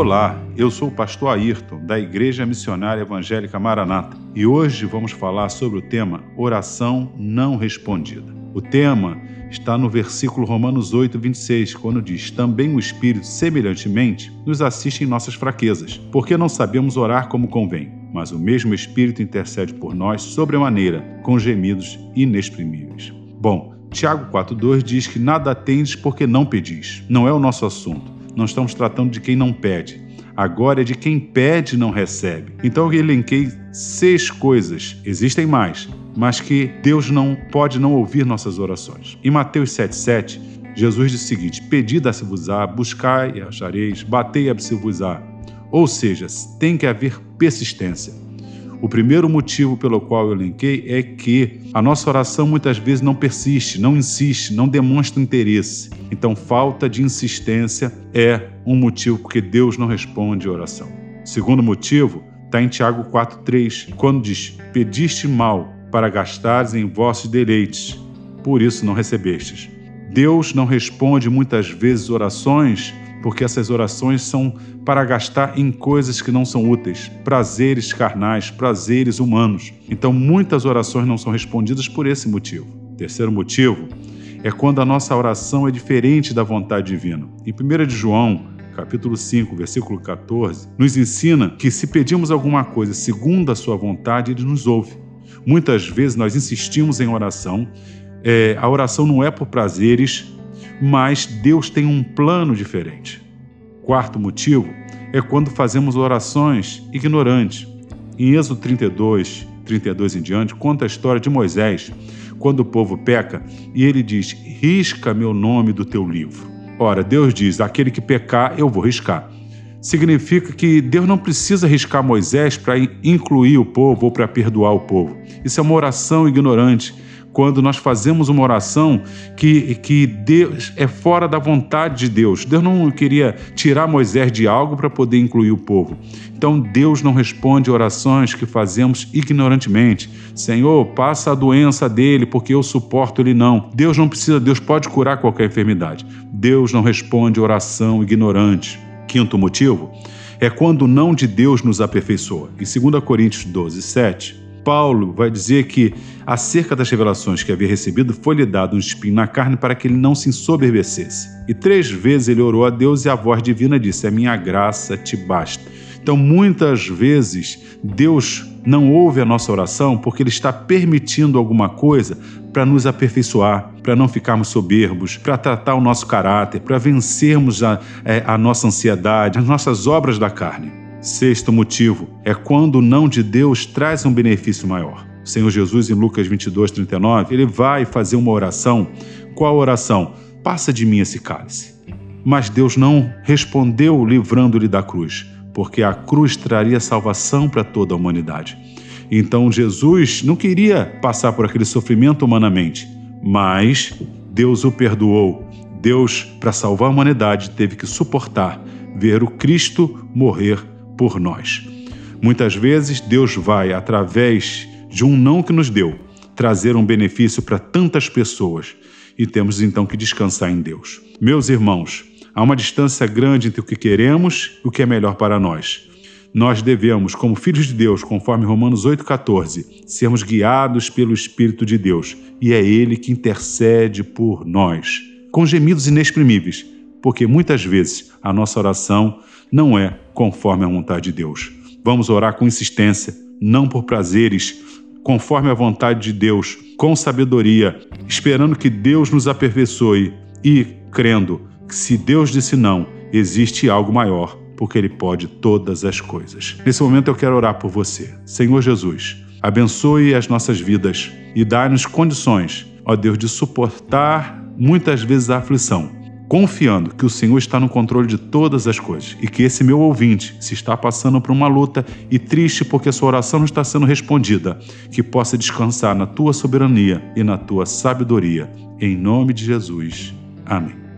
Olá, eu sou o pastor Ayrton, da Igreja Missionária Evangélica Maranata, e hoje vamos falar sobre o tema Oração Não Respondida. O tema está no versículo Romanos 8, 26, quando diz: Também o Espírito, semelhantemente, nos assiste em nossas fraquezas, porque não sabemos orar como convém, mas o mesmo Espírito intercede por nós sobremaneira, com gemidos inexprimíveis. Bom, Tiago 4,2 diz que nada tendes porque não pedis. Não é o nosso assunto. Não estamos tratando de quem não pede. Agora é de quem pede não recebe. Então eu elenquei seis coisas, existem mais, mas que Deus não pode não ouvir nossas orações. Em Mateus 7,7, Jesus disse o seguinte: Pedi, dá-se-vos-á, buscai e achareis, batei e se-vos-á. Ou seja, tem que haver persistência. O primeiro motivo pelo qual eu elenquei é que a nossa oração muitas vezes não persiste, não insiste, não demonstra interesse. Então, falta de insistência é um motivo porque Deus não responde a oração. Segundo motivo está em Tiago 4,3, quando diz: Pediste mal para gastares em vossos deleites, por isso não recebestes. Deus não responde muitas vezes orações porque essas orações são para gastar em coisas que não são úteis, prazeres carnais, prazeres humanos. Então, muitas orações não são respondidas por esse motivo. Terceiro motivo é quando a nossa oração é diferente da vontade divina. Em 1 de João, capítulo 5, versículo 14, nos ensina que se pedimos alguma coisa segundo a sua vontade, ele nos ouve. Muitas vezes nós insistimos em oração, é, a oração não é por prazeres, mas Deus tem um plano diferente. Quarto motivo é quando fazemos orações ignorantes. Em Êxodo 32, 32 em diante, conta a história de Moisés, quando o povo peca, e ele diz: Risca meu nome do teu livro. Ora, Deus diz: Aquele que pecar, eu vou riscar. Significa que Deus não precisa riscar Moisés para incluir o povo ou para perdoar o povo. Isso é uma oração ignorante quando nós fazemos uma oração que, que Deus é fora da vontade de Deus. Deus não queria tirar Moisés de algo para poder incluir o povo. Então Deus não responde orações que fazemos ignorantemente. Senhor, passa a doença dele porque eu suporto ele não. Deus não precisa, Deus pode curar qualquer enfermidade. Deus não responde oração ignorante. Quinto motivo é quando o não de Deus nos aperfeiçoa. Em 2 Coríntios 12, 7, Paulo vai dizer que, acerca das revelações que havia recebido, foi-lhe dado um espinho na carne para que ele não se ensoberbecesse. E três vezes ele orou a Deus e a voz divina disse: A minha graça te basta. Então, muitas vezes, Deus não ouve a nossa oração porque Ele está permitindo alguma coisa para nos aperfeiçoar, para não ficarmos soberbos, para tratar o nosso caráter, para vencermos a, é, a nossa ansiedade, as nossas obras da carne. Sexto motivo é quando o não de Deus traz um benefício maior. O Senhor Jesus, em Lucas 22, 39, ele vai fazer uma oração. Qual oração? Passa de mim esse cálice. Mas Deus não respondeu livrando-lhe da cruz, porque a cruz traria salvação para toda a humanidade. Então Jesus não queria passar por aquele sofrimento humanamente, mas Deus o perdoou. Deus, para salvar a humanidade, teve que suportar ver o Cristo morrer por nós. Muitas vezes Deus vai, através de um não que nos deu, trazer um benefício para tantas pessoas e temos então que descansar em Deus. Meus irmãos, há uma distância grande entre o que queremos e o que é melhor para nós. Nós devemos, como filhos de Deus, conforme Romanos 8,14, sermos guiados pelo Espírito de Deus e é Ele que intercede por nós, com gemidos inexprimíveis, porque muitas vezes a nossa oração não é conforme a vontade de Deus. Vamos orar com insistência, não por prazeres, conforme a vontade de Deus, com sabedoria, esperando que Deus nos aperfeiçoe e crendo que se Deus disse não, existe algo maior, porque Ele pode todas as coisas. Nesse momento eu quero orar por você. Senhor Jesus, abençoe as nossas vidas e dá-nos condições, ó Deus, de suportar muitas vezes a aflição confiando que o Senhor está no controle de todas as coisas e que esse meu ouvinte, se está passando por uma luta e triste porque sua oração não está sendo respondida, que possa descansar na tua soberania e na tua sabedoria. Em nome de Jesus. Amém.